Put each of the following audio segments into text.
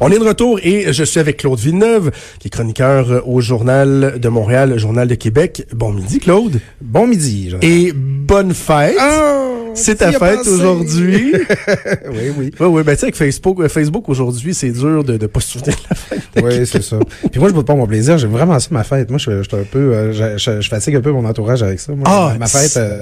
On est de retour et je suis avec Claude Villeneuve, qui est chroniqueur au Journal de Montréal, le Journal de Québec. Bon midi, Claude. Bon midi. Jonathan. Et bonne fête. Oh, c'est ta fête aujourd'hui. oui, oui. Oui, oui. Ben, tu sais, avec Facebook, euh, Facebook aujourd'hui, c'est dur de ne pas se souvenir de la fête. Oui, c'est ça. Puis moi, je ne pas mon plaisir. J'ai vraiment ça ma fête. Moi, je, je, un peu, euh, je, je, fatigue un peu mon entourage avec ça. Moi, ah, ma fête. Euh,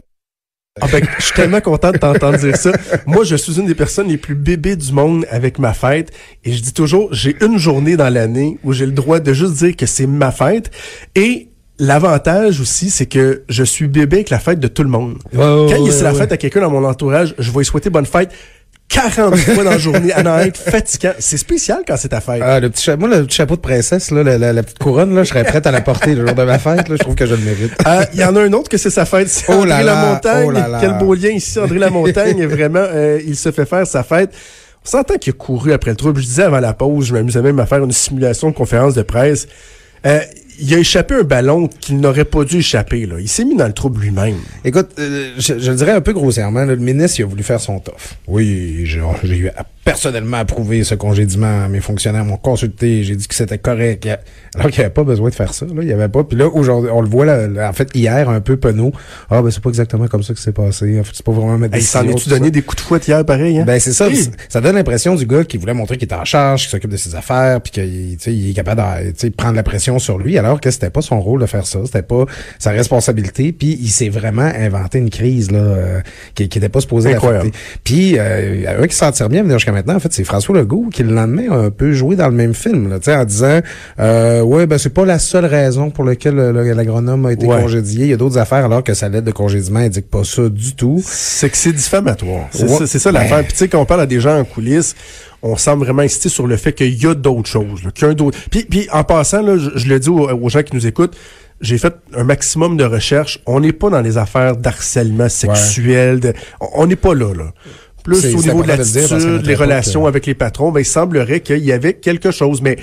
ah ben, je suis tellement content de t'entendre dire ça. Moi, je suis une des personnes les plus bébés du monde avec ma fête. Et je dis toujours, j'ai une journée dans l'année où j'ai le droit de juste dire que c'est ma fête. Et L'avantage aussi, c'est que je suis bébé avec la fête de tout le monde. Oh, Quand ouais, c'est la ouais. fête à quelqu'un dans mon entourage, je vais lui souhaiter bonne fête 40 fois dans la journée à en être fatigant. C'est spécial quand c'est ta fête. Ah, le petit chapeau, moi, le petit chapeau de princesse, là, la, la, la petite couronne, là, je serais prête à la porter le jour de ma fête. Là, je trouve que je le mérite. Euh, Il y en a un autre que c'est sa fête, c'est Oh André Lamontagne. oh là là. Quel beau lien ici, André Lamontagne. vraiment, euh, il se fait faire sa fête. On s'entend qu'il a couru après le trouble. Je disais avant la pause, je m'amusais même à faire une simulation de conférence de presse. Euh, il a échappé un ballon qu'il n'aurait pas dû échapper. Là. Il s'est mis dans le trouble lui-même. Écoute, euh, je, je le dirais un peu grossièrement, là, le ministre, il a voulu faire son toffe. Oui, j'ai j'ai eu à- personnellement approuvé ce congédiement. Mes fonctionnaires m'ont consulté, j'ai dit que c'était correct. Alors qu'il n'y avait pas besoin de faire ça. Là. Il y avait pas. Puis là, aujourd'hui, on le voit, là, là, en fait, hier, un peu penaud. Ah, ben c'est pas exactement comme ça que c'est passé. En fait, c'est pas vraiment ma Hey, décision. s'en est-tu tout ça. donné des coups de fouette hier, pareil? Hein? Ben c'est ça, Hey! ça donne l'impression du gars qui voulait montrer qu'il était en charge, qu'il s'occupe de ses affaires, puis qu'il tu sais, il est capable de tu sais, prendre la pression sur lui, alors que c'était pas son rôle de faire ça, c'était pas sa responsabilité, puis il s'est vraiment inventé une crise là euh, qui, qui était pas supposée l'affecter. Puis euh, un qui s'en tire bien venir jusqu'à maintenant, en fait, c'est François Legault qui le lendemain a un peu joué dans le même film, là, tu sais, en disant euh, ouais ben c'est pas la seule raison pour laquelle le- le- l'agronome a été Ouais. congédié, il y a d'autres affaires alors que sa lettre de congédiement indique pas ça du tout. C'est que c'est diffamatoire. C'est Ouais. ça, c'est ça Ben. l'affaire. Puis tu sais, quand on parle à des gens en coulisses, on semble vraiment insister sur le fait qu'il y a d'autres choses. là, qu'il y a un d'autre- Puis, puis en passant, là, je, je le dis aux, aux gens qui nous écoutent, j'ai fait un maximum de recherches. On n'est pas dans les affaires d'harcèlement sexuel. de- on- on n'est pas là, là. Plus au niveau de qu'à l'attitude, les relations avec les patrons, ben, il semblerait qu'il y avait quelque chose. Mais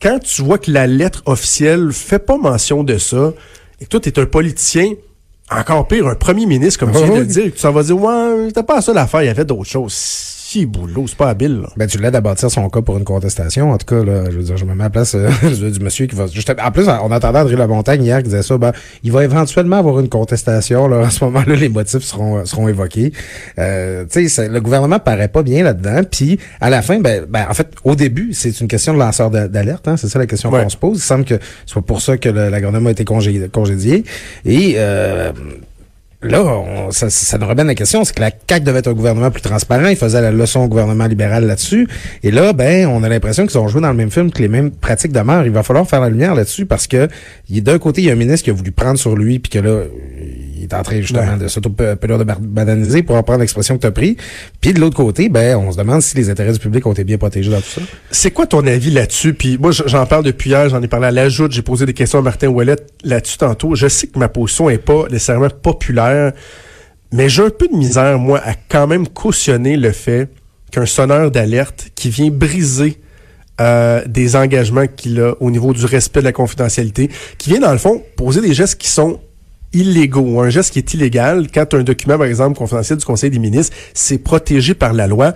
quand tu vois que la lettre officielle fait pas mention de ça, et que toi, tu es un politicien, encore pire, un premier ministre, comme tu viens de le dire, tu s'en vas dire, ouais, c'était pas ça l'affaire, il y avait d'autres choses. Boulot, c'est pas habile, là. Ben, tu l'aides à bâtir son cas pour une contestation. En tout cas, là, je veux dire, je me mets à la place euh, du monsieur qui va... juste- en plus, on entendait André Lamontagne hier qui disait ça, ben, il va éventuellement avoir une contestation. Là, à ce moment-là, les motifs seront euh, seront évoqués. Euh, tu sais, le gouvernement paraît pas bien là-dedans. Puis, à la fin, ben, ben, en fait, au début, c'est une question de lanceur d'a- d'alerte. Hein, c'est ça la question Ouais. qu'on se pose. Il semble que c'est pour ça que le- l'agronome a été congé- congédié. Et... Euh, Là, on- ça, ça nous ramène la question, c'est que la CAQ devait être un gouvernement plus transparent, il faisait la leçon au gouvernement libéral là-dessus, et là, ben, on a l'impression qu'ils ont joué dans le même film que les mêmes pratiques de. Il va falloir faire la lumière là-dessus parce que d'un côté, il y a un ministre qui a voulu prendre sur lui, puis que là, il est en train justement Ouais. de bananiser pour reprendre l'expression que tu as pris. Puis de l'autre côté, ben, on se demande si les intérêts du public ont été bien protégés dans tout ça. C'est quoi ton avis là-dessus? Puis moi, j'en parle depuis hier, j'en ai parlé à l'ajoute, j'ai posé des questions à Martin Ouellet là-dessus tantôt. Je sais que ma position est pas nécessairement populaire, mais j'ai un peu de misère, moi, à quand même cautionner le fait qu'un sonneur d'alerte qui vient briser euh, des engagements qu'il a au niveau du respect de la confidentialité, qui vient, dans le fond, poser des gestes qui sont illégaux, un geste qui est illégal, quand un document, par exemple, confidentiel du Conseil des ministres, c'est protégé par la loi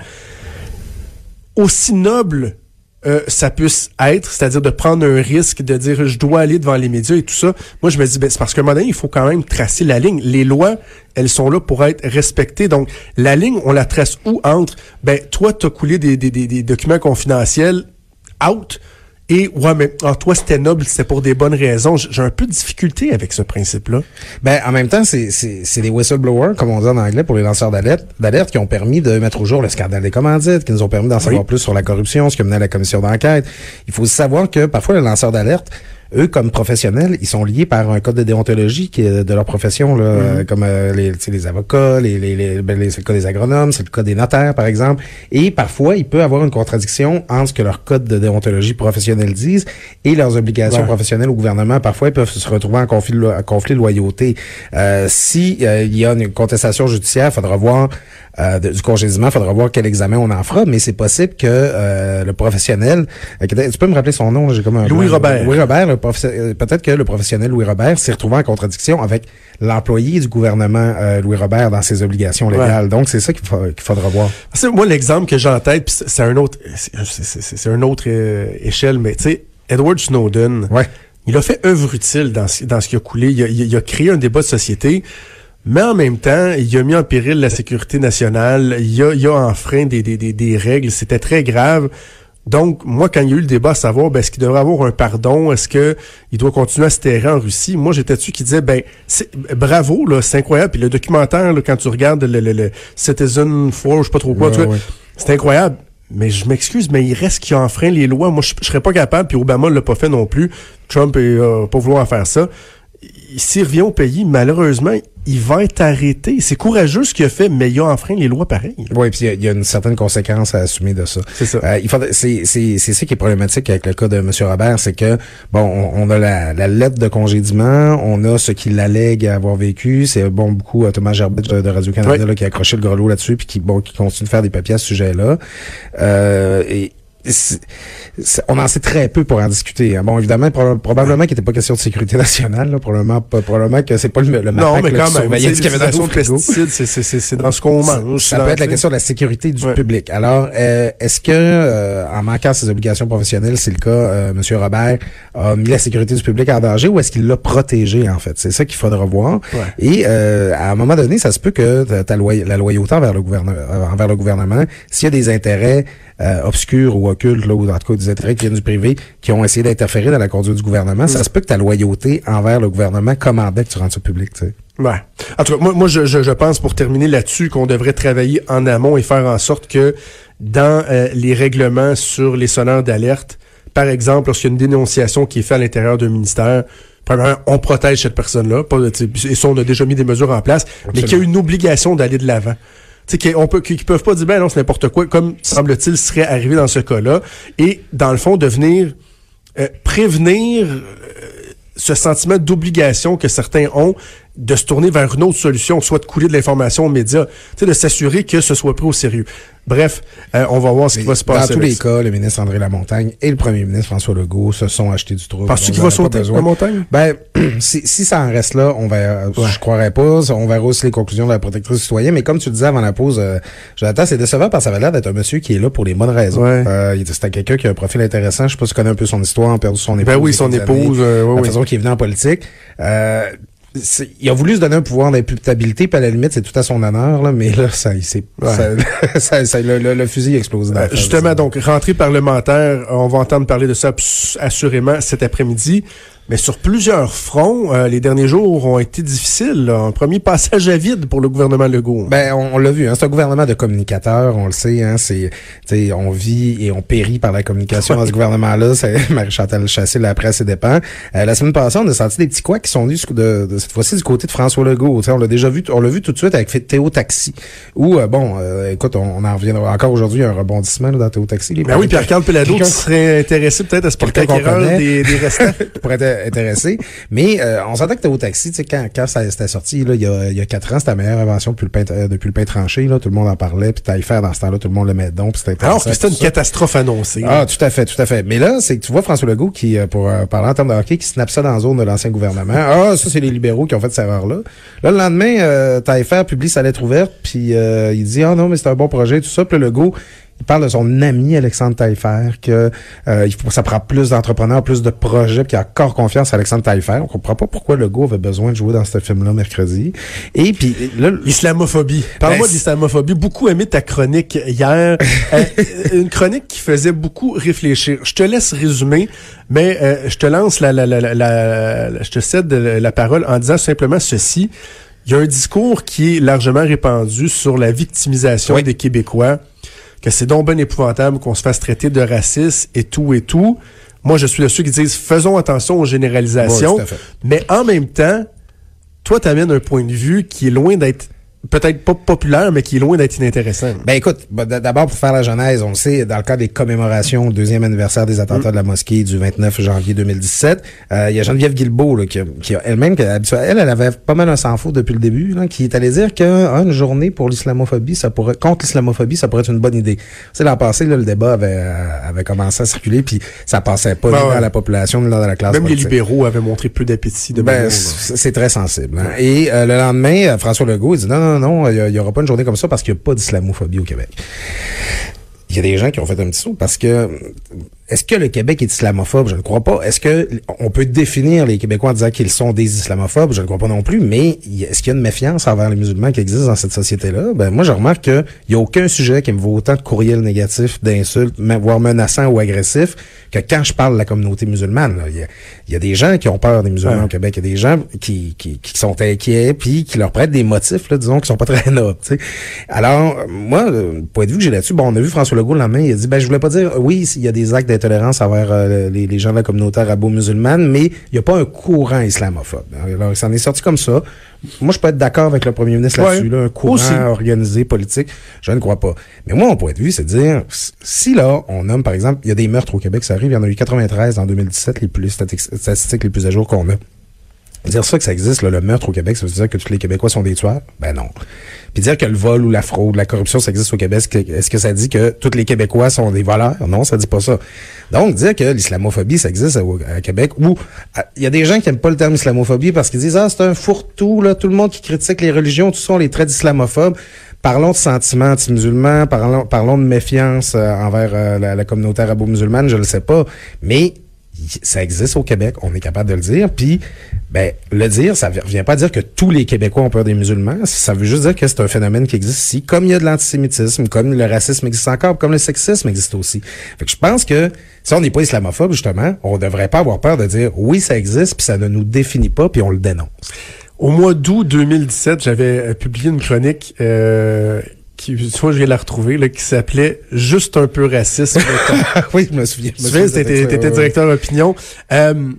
aussi noble euh, ça puisse être, c'est-à-dire de prendre un risque, de dire je dois aller devant les médias et tout ça, moi je me dis, ben, c'est parce qu'à un moment donné, il faut quand même tracer la ligne. Les lois, elles sont là pour être respectées. Donc, la ligne, on la trace où entre, ben, toi, tu as coulé des, des, des, des documents confidentiels out, et ouais, mais ah, toi, c'était noble, c'était pour des bonnes raisons. J'ai un peu de difficulté avec ce principe-là. Ben, en même temps, c'est, c'est, c'est des whistleblowers, comme on dit en anglais, pour les lanceurs d'alerte, d'alerte, qui ont permis de mettre au jour le scandale des commandites, qui nous ont permis d'en savoir plus sur la corruption, ce qui à la commission d'enquête. Il faut savoir que parfois, le lanceur d'alerte, eux, comme professionnels, ils sont liés par un code de déontologie qui est de leur profession, là, Mm-hmm. euh, comme euh, les, les avocats, les, les, les, ben, les- c'est le cas des agronomes, c'est le cas des notaires, par exemple. Et parfois, il peut avoir une contradiction entre ce que leur code de déontologie professionnelle disent et leurs obligations Ouais. professionnelles au gouvernement. Parfois, ils peuvent se retrouver en conflit de, lo- en conflit de loyauté. Euh, si euh, il y a une contestation judiciaire, il faudra voir euh, de- du congédiement, il faudra voir quel examen on en fera, mais c'est possible que euh, le professionnel, euh, tu peux me rappeler son nom, j'ai comme un Louis. Robert. Louis Robert, euh, peut-être que le professionnel Louis Robert s'est retrouvé en contradiction avec l'employé du gouvernement euh, Louis Robert dans ses obligations légales. Donc c'est ça qu'il fa- qu'il faudra voir. Moi, l'exemple que j'ai en tête, c'est un autre, c'est- un autre euh, échelle, mais tu sais, Edward Snowden, Ouais. il a fait œuvre utile dans, ce- dans ce qui a coulé. Il a, il a- il a créé un débat de société, mais en même temps, il a mis en péril la sécurité nationale. Il a, il a enfreint des, des, des, des règles. C'était très grave. Donc, moi, quand il y a eu le débat à savoir, ben, est-ce qu'il devrait avoir un pardon? Est-ce que il doit continuer à se terrer en Russie? Moi, j'étais dessus qui disait, ben, bravo, là, c'est incroyable. Puis le documentaire, là, quand tu regardes le, le, le Citizen 4, je sais pas trop quoi, Ouais, c'est incroyable. Mais je m'excuse, mais il reste qui enfreint les lois. Moi, je, je serais pas capable, puis Obama l'a pas fait non plus. Trump est euh, pas vouloir faire ça. Il- S'il revient au pays, malheureusement, il va être arrêté. C'est courageux ce qu'il a fait, mais il a enfreint les lois pareil. Oui, puis il y a- il y, a une certaine conséquence à assumer de ça. C'est ça. Euh, il faudrait- c'est c'est c'est ça qui est problématique avec le cas de M. Robert, c'est que bon, on, on a la, la lettre de congédiement, on a ce qu'il allègue avoir vécu, c'est bon beaucoup euh, Thomas Gerbet de, de Radio Canada Oui. là, qui a accroché le grelot là-dessus puis qui bon qui continue de faire des papiers à ce sujet-là. Euh, et on en sait très peu pour en discuter. hein. Bon, évidemment, proba- probablement qu'il n'était pas question de sécurité nationale. Là, probablement, pas- probablement que c'est pas le, le non, mais quand même, l'utilisation de pesticides, c'est- c'est- c'est c'est dans ce qu'on mange. Ça peut être la question de la sécurité du Ouais. public. Alors, euh, est-ce que, euh, en manquant ses obligations professionnelles, c'est le cas, euh, M. Robert a mis la sécurité du public en danger ou est-ce qu'il l'a protégé, en fait? C'est ça qu'il faudra voir. Ouais. Et euh, à un moment donné, ça se peut que ta, loy- la loyauté envers le, gouvernement, envers le gouvernement, s'il y a des intérêts euh, obscurs ou occultes, là, ou en tout cas des intérêts qui viennent du privé, qui ont essayé d'interférer dans la conduite du gouvernement, ça se peut que ta loyauté envers le gouvernement commandait que tu rendes ça public, tu sais. Ouais. En tout cas, moi, moi je, je, je pense, pour terminer là-dessus, qu'on devrait travailler en amont et faire en sorte que dans euh, les règlements sur les sonneurs d'alerte, par exemple, lorsqu'il y a une dénonciation qui est faite à l'intérieur d'un ministère, premièrement, on protège cette personne-là. Et ça, on a déjà mis des mesures en place, mais qu'il y a une obligation d'aller de l'avant. Sais, qu'on peut, qu'ils peuvent pas dire, ben non, c'est n'importe quoi, comme semble-t-il serait arrivé dans ce cas-là. Et, dans le fond, de venir euh, prévenir euh, ce sentiment d'obligation que certains ont de se tourner vers une autre solution, soit de couler de l'information aux médias, tu sais, de s'assurer que ce soit pris au sérieux. Bref, euh, on va voir ce qui va se Dans passer. tous avec les ça. cas, le ministre André Lamontagne et le premier ministre François Legault se sont achetés du trouble. Penses-tu qu'il va sauter la montagne? Ben, si, si ça en reste là, on va, je croirais pas. On verra aussi les conclusions de la protectrice citoyenne. Mais comme tu le disais avant la pause, euh, Jonathan, c'est décevant parce que ça avait l'air d'être un monsieur qui est là pour les bonnes raisons. Ouais. Euh, C'était quelqu'un qui a un profil intéressant. Je sais pas si tu connais un peu son histoire, a perdu son épouse. Ben oui, son épouse, années, euh, ouais, la oui. façon qu'il est venu en politique. Il a voulu se donner un pouvoir d'imputabilité, puis à la limite, c'est tout à son honneur, là, mais là, ça, Ouais. ça, le, le- le fusil a explosé dans Euh. Justement, donc, rentrée parlementaire, on va entendre parler de ça assurément cet après-midi. Mais sur plusieurs fronts, euh, les derniers jours ont été difficiles. là. Un premier passage à vide pour le gouvernement Legault. Ben, on, on l'a vu, hein, c'est un gouvernement de communicateurs, on le sait, hein, c'est, tu on vit et on périt par la communication dans ce gouvernement-là. C'est Marie-Chantal Chassé l'a après à ses dépens. Euh, la semaine passée, on a senti des petits couacs qui sont venus de, de cette fois-ci du côté de François Legault. Tu on l'a déjà vu, on l'a vu tout de suite avec Théo Taxi. Où, euh, bon, euh, écoute, on, on en reviendra encore aujourd'hui, un rebondissement là, dans Théo Taxi. Les Ben oui, Pierre-Carl Pelado Quelqu'un- serait intéressé peut-être à se porter des, des restants. intéressé. Mais euh, on s'entend que Théo Taxi, tu sais, quand, quand ça c'était sorti, là, il y a, il y a quatre ans, c'était la meilleure invention depuis le pain, euh, depuis le pain tranché. Là, tout le monde en parlait, puis t'allais faire dans ce temps-là, tout le monde le met donc, puis c'était Alors que c'était une ça. catastrophe annoncée. Ah, tout à fait, tout à fait. Mais là, c'est que tu vois François Legault qui, euh, pour euh, parler en termes de hockey, qui snap ça dans la zone de l'ancien gouvernement. Ah, ça, c'est les libéraux qui ont fait cette erreur-là. Là, le lendemain, euh, publie sa lettre ouverte, puis euh, il dit, ah non, mais c'est un bon projet, tout ça. Puis Legault, il parle de son ami Alexandre Taillefer, que euh, il faut, ça prend plus d'entrepreneurs, plus de projets, puis qu'il a encore confiance à Alexandre Taillefer. On comprend pas pourquoi Legault avait besoin de jouer dans ce film-là mercredi. Et puis là, Islamophobie. Parle-moi Ben, d'islamophobie. Beaucoup aimé ta chronique hier. Euh, une chronique qui faisait beaucoup réfléchir. Je te laisse résumer, mais euh, je te lance la, la, la, la, la- je te cède la parole en disant simplement ceci. Il y a un discours qui est largement répandu sur la victimisation Oui. des Québécois, que c'est donc ben épouvantable qu'on se fasse traiter de raciste et tout et tout. Moi, je suis de ceux qui disent faisons attention aux généralisations. Mais en même temps, toi, tu amènes un point de vue qui est loin d'être peut-être pas populaire, mais qui est loin d'être inintéressant. Ben écoute, bah, d'abord pour faire la genèse, on le sait, dans le cadre des commémorations au deuxième anniversaire des attentats de la mosquée du 29 janvier 2017, euh, il y a Geneviève Guilbeault là, qui, qui elle-même, elle, elle avait pas mal un sans faux depuis le début, là, qui est allée dire qu'une journée pour l'islamophobie, ça pourrait contre l'islamophobie, ça pourrait être une bonne idée. Sais, l'an passé, là, le débat avait, euh, avait commencé à circuler, puis ça passait pas Ben ni ouais. dans la population ni dans la classe Même les politique. libéraux avaient montré peu d'appétit de Ben, c'est très sensible. hein. Et euh, le lendemain, euh, François Legault il dit non, non, non, il n'y aura pas une journée comme ça parce qu'il n'y a pas d'islamophobie au Québec. Il y a des gens qui ont fait un petit saut parce que est-ce que le Québec est islamophobe? Je ne crois pas. Est-ce que on peut définir les Québécois en disant qu'ils sont des islamophobes? Je ne crois pas non plus. Mais est-ce qu'il y a une méfiance envers les musulmans qui existe dans cette société-là? Ben, moi, je remarque qu'il n'y a aucun sujet qui me vaut autant de courriels négatifs, d'insultes, voire menaçants ou agressifs que quand je parle de la communauté musulmane. Il y a, il y a des gens qui ont peur des musulmans Ouais. au Québec. Il y a des gens qui, qui, qui sont inquiets puis qui leur prêtent des motifs, là, disons, qui sont pas très nobles. tu sais. Alors, euh, moi, le point de vue que j'ai là-dessus, bon, on a vu François Legault le lendemain, il a dit, ben, je voulais pas dire, oui, il y a des actes d'intolérance envers euh, les, les gens de la communauté arabo-musulmane, mais il n'y a pas un courant islamophobe. Alors, il s'en est sorti comme ça. Moi, je peux être d'accord avec le premier ministre Ouais. là-dessus, là, un courant Aussi. organisé, politique, je ne crois pas. Mais moi, mon point de vue, c'est de dire, si là, on nomme, par exemple, il y a des meurtres au Québec, ça arrive, il y en a eu 93 en 2017, les plus statistiques les plus à jour qu'on a. Dire ça que ça existe, là, le meurtre au Québec, ça veut dire que tous les Québécois sont des tueurs? Ben non. Puis dire que le vol ou la fraude, la corruption, ça existe au Québec, est-ce que- ça dit que tous les Québécois sont des voleurs? Non, ça dit pas ça. Donc, dire que l'islamophobie, ça existe au- à, Québec, ou à- il y a des gens qui aiment pas le terme islamophobie parce qu'ils disent, ah, c'est un fourre-tout, là, tout le monde qui critique les religions, tout ça, on les traite d'islamophobes. Parlons de sentiments anti-musulmans, parlons, parlons de méfiance euh, envers euh, la, communauté arabo-musulmane, je le sais pas. Mais ça existe au Québec, on est capable de le dire. Puis, ben, le dire, ça ne vient pas dire que tous les Québécois ont peur des musulmans. Ça veut juste dire que c'est un phénomène qui existe ici, comme il y a de l'antisémitisme, comme le racisme existe encore, comme le sexisme existe aussi. Fait que je pense que si on n'est pas islamophobe, justement, on devrait pas avoir peur de dire oui, ça existe, puis ça ne nous définit pas, puis on le dénonce. Au mois d'août 2017, j'avais euh, publié une chronique euh, qui, tu vois, je vais la retrouver, là, qui s'appelait Juste un peu raciste. oui, je me souviens. tu sais, t'étais t'étais directeur opinion. Euh,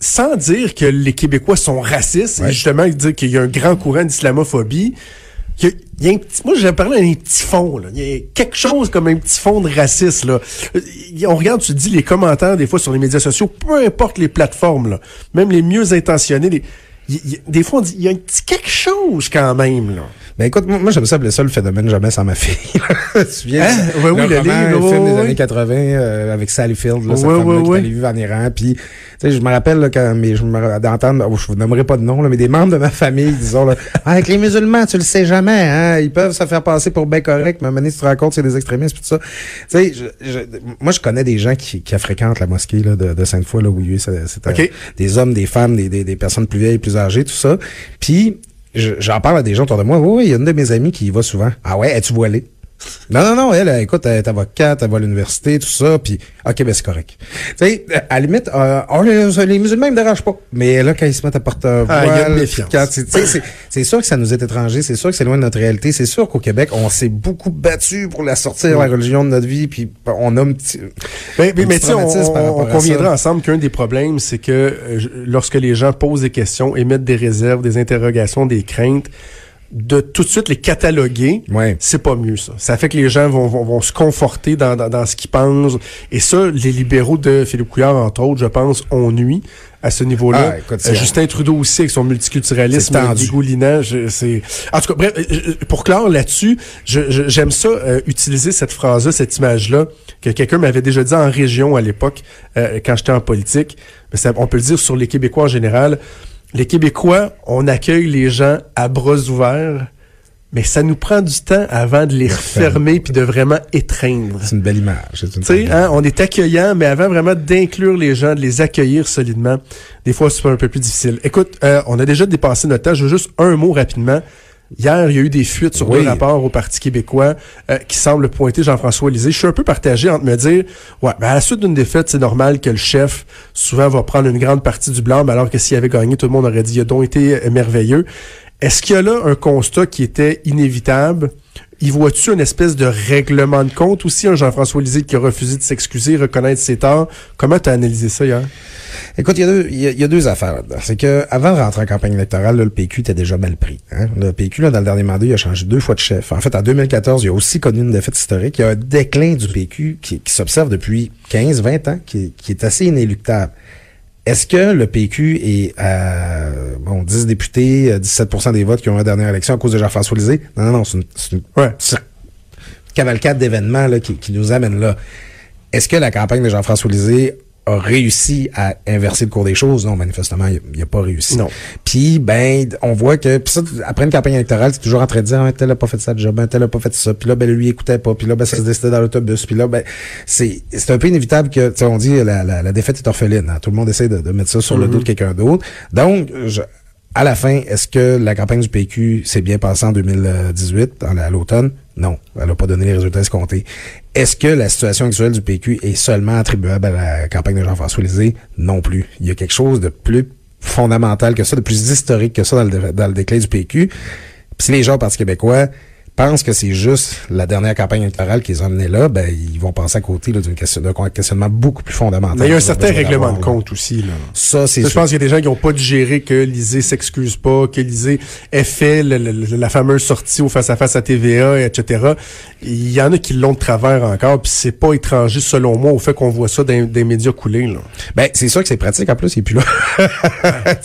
sans dire que les Québécois sont racistes, Ouais. et justement dire qu'il y a un grand courant d'islamophobie, il y a, il y a un petit, moi, j'ai parlé d'un petit fond, là. Il y a quelque chose comme un petit fond de racisme, là. Euh, On regarde, tu dis les commentaires, des fois, sur les médias sociaux, peu importe les plateformes, là. Même les mieux intentionnés, les- des fois, on dit, il y a un petit quelque chose quand même, là. Ben écoute, moi, j'aime ça appeler ça le phénomène jamais sans ma fille. tu te souviens? Hein? Oui, le roman, livre, le film des années 80 euh, avec Sally Field, là, cette Ouais, femme-là ouais, qui ouais. allait vivre en Iran. Puis, sais, je me rappelle là, quand mais je me d'entendre, oh, je vous nommerai pas de nom, là, mais des membres de ma famille, disons, là, Ah, avec les musulmans, tu le sais jamais, hein, ils peuvent se faire passer pour bien correct, mais donné, si tu te rends compte, c'est des extrémistes, puis tout ça. Tu sais, je, je- moi, je connais des gens qui, qui fréquentent la mosquée là, de, de Sainte-Foy, là, où il y a eu, c'est euh, des hommes, des femmes, des, des, des personnes plus vieilles, plus âgées, tout ça. Puis, je- j'en parle à des gens autour de moi. Oui, oui, il y a une de mes amies qui y va souvent. Ah ouais, es-tu voilée? Non, non, non, elle, écoute, elle est avocate, elle va à l'université, tout ça, puis ok, ben c'est correct. Tu sais, à la limite, euh, les, les musulmans, ils me dérangent pas. Mais là, quand ils se mettent à porter un Ah, voile, sais, c'est- sûr que ça nous est étranger, c'est sûr que c'est loin de notre réalité, c'est sûr qu'au Québec, on s'est beaucoup battu pour la sortir, la religion de notre vie, puis on a un petit... Mais, mais, mais tu sais, on, on- conviendra ensemble qu'un des problèmes, c'est que euh, lorsque les gens posent des questions, émettent des réserves, des interrogations, des craintes, de tout de suite les cataloguer, Ouais. c'est pas mieux ça. Ça fait que les gens vont, vont, vont se conforter dans, dans, dans ce qu'ils pensent. Et ça, les libéraux de Philippe Couillard, entre autres, je pense, ont nuit à ce niveau-là. Ah, Euh, Justin Trudeau aussi, avec son multiculturalisme dégoulinant. c'est... En tout cas, bref, euh, euh, pour clore là-dessus, je- je- j'aime ça, euh, utiliser cette phrase-là, cette image-là, que quelqu'un m'avait déjà dit en région à l'époque, euh, quand j'étais en politique. Mais ça, on peut le dire sur les Québécois en général. Les Québécois, on accueille les gens à bras ouverts, mais ça nous prend du temps avant de les refermer puis de vraiment étreindre. C'est une belle image. Tu sais, hein, on est accueillant, mais avant vraiment d'inclure les gens, de les accueillir solidement, des fois c'est un peu plus difficile. Écoute, euh, on a déjà dépassé notre temps. Je veux juste un mot rapidement. Hier, il y a eu des fuites sur Oui. deux rapports au Parti québécois euh, qui semblent pointer Jean-François Lisée. Je suis un peu partagé entre me dire, ouais, ben à la suite d'une défaite, c'est normal que le chef souvent va prendre une grande partie du blanc, alors que s'il avait gagné, tout le monde aurait dit, il a donc été euh, merveilleux. Est-ce qu'il y a là un constat qui était inévitable, y vois-tu une espèce de règlement de compte aussi, un Jean-François Lisée qui a refusé de s'excuser, reconnaître ses torts? Comment tu as analysé ça hier? Écoute, il y, a deux, il affaires. C'est que avant de rentrer en campagne électorale, le PQ était déjà mal pris. Hein? Le PQ, là, dans le dernier mandat, il a changé deux fois de chef. En fait, en 2014, il a aussi connu une défaite historique. Il y a un déclin du PQ qui, s'observe depuis 15, 20 ans, qui est assez inéluctable. Est-ce que le PQ est à bon, 10 députés, 17% euh, des votes qui ont eu la dernière élection à cause de Jean-François Lisée? Non, non, non, c'est une, une, ouais. cavalcade d'événements qui, qui nous amène là. Est-ce que la campagne de Jean-François Lisée a réussi à inverser le cours des choses. Non, manifestement, il n'a pas réussi. Non. Puis, ben, on voit que, pis ça, après une campagne électorale, c'est toujours en train de dire, un tel a pas fait ça déjà, un tel a pas fait ça. Puis là, ben, lui, il écoutait pas. Puis là, ben, ça se décidait dans l'autobus. Puis là, ben, c'est, c'est un peu inévitable que, tu sais, on dit, la, la, la, défaite est orpheline. Hein. Tout le monde essaie de, de mettre ça sur le mm-hmm. dos de quelqu'un d'autre. Donc, je, à la fin, est-ce que la campagne du PQ s'est bien passée en 2018, à l'automne? Non, elle n'a pas donné les résultats escomptés. Est-ce que la situation actuelle du PQ est seulement attribuable à la campagne de Jean-François Lisée? Non plus. Il y a quelque chose de plus fondamental que ça, de plus historique que ça dans le, déclin du PQ. Puis si les gens Parti québécois pensent que c'est juste la dernière campagne électorale qu'ils ont amené là, ben ils vont penser à côté d'un question, questionnement beaucoup plus fondamental. Mais il y a un certain règlement de compte aussi. Là. Ça, c'est Je pense qu'il y a des gens qui n'ont pas digéré que Lisée s'excuse pas, que Lisée ait fait la fameuse sortie au face-à-face -à, TVA, etc. Il y en a qui l'ont de travers encore, puis c'est pas étranger selon moi au fait qu'on voit ça dans des médias coulés. Là. Ben c'est sûr que c'est pratique en plus, il est plus là.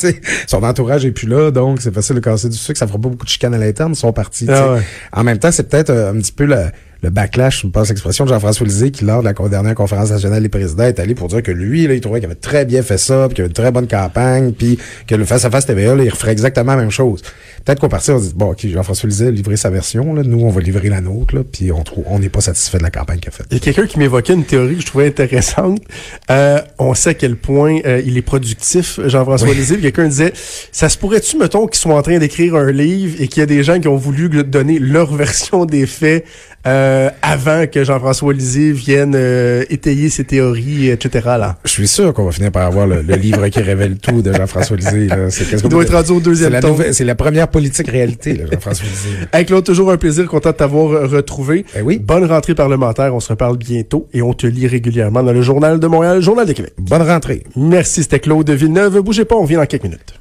son entourage est plus là, donc c'est facile de casser du sucre, ça fera pas beaucoup de chicanes à l'interne, ils sont partis. Ah en même temps, c'est peut-être euh, un petit peu le, backlash, je me passe l'expression de Jean-François Lisée, qui, lors de la dernière conférence nationale des présidents, est allé pour dire que lui, là, il trouvait qu'il avait très bien fait ça, puis qu'il avait une très bonne campagne, puis que le face-à-face TVA, là, il referait exactement la même chose. Peut-être qu'au parti, on dit, bon, OK, Jean-François Lisée a livré sa version, là, nous, on va livrer la nôtre, là, puis on trouve, on n'est pas satisfait de la campagne qu'il a faite. Il y a quelqu'un qui m'évoquait une théorie que je trouvais intéressante. Euh, on sait à quel point euh, il est productif, Jean-François oui. Lisée. Quelqu'un disait, ça se pourrait-tu, mettons, qu'ils sont en train d'écrire un livre et qu'il y a des gens qui ont voulu donner leur version des faits euh, avant que Jean-François Lisée vienne euh, étayer ses théories, etc. Là? Je suis sûr qu'on va finir par avoir le, livre qui révèle tout de Jean-François Lisée. Il doit être rendu au deuxième tome. C'est la première politique réalité, Jean-François Lisée. Hey Claude, toujours un plaisir, content de t'avoir retrouvé. Ben oui. Bonne rentrée parlementaire, on se reparle bientôt et on te lit régulièrement dans le Journal de Montréal, Journal de Québec. Bonne rentrée. Merci, c'était Claude Villeneuve. Bougez pas, on vient dans quelques minutes.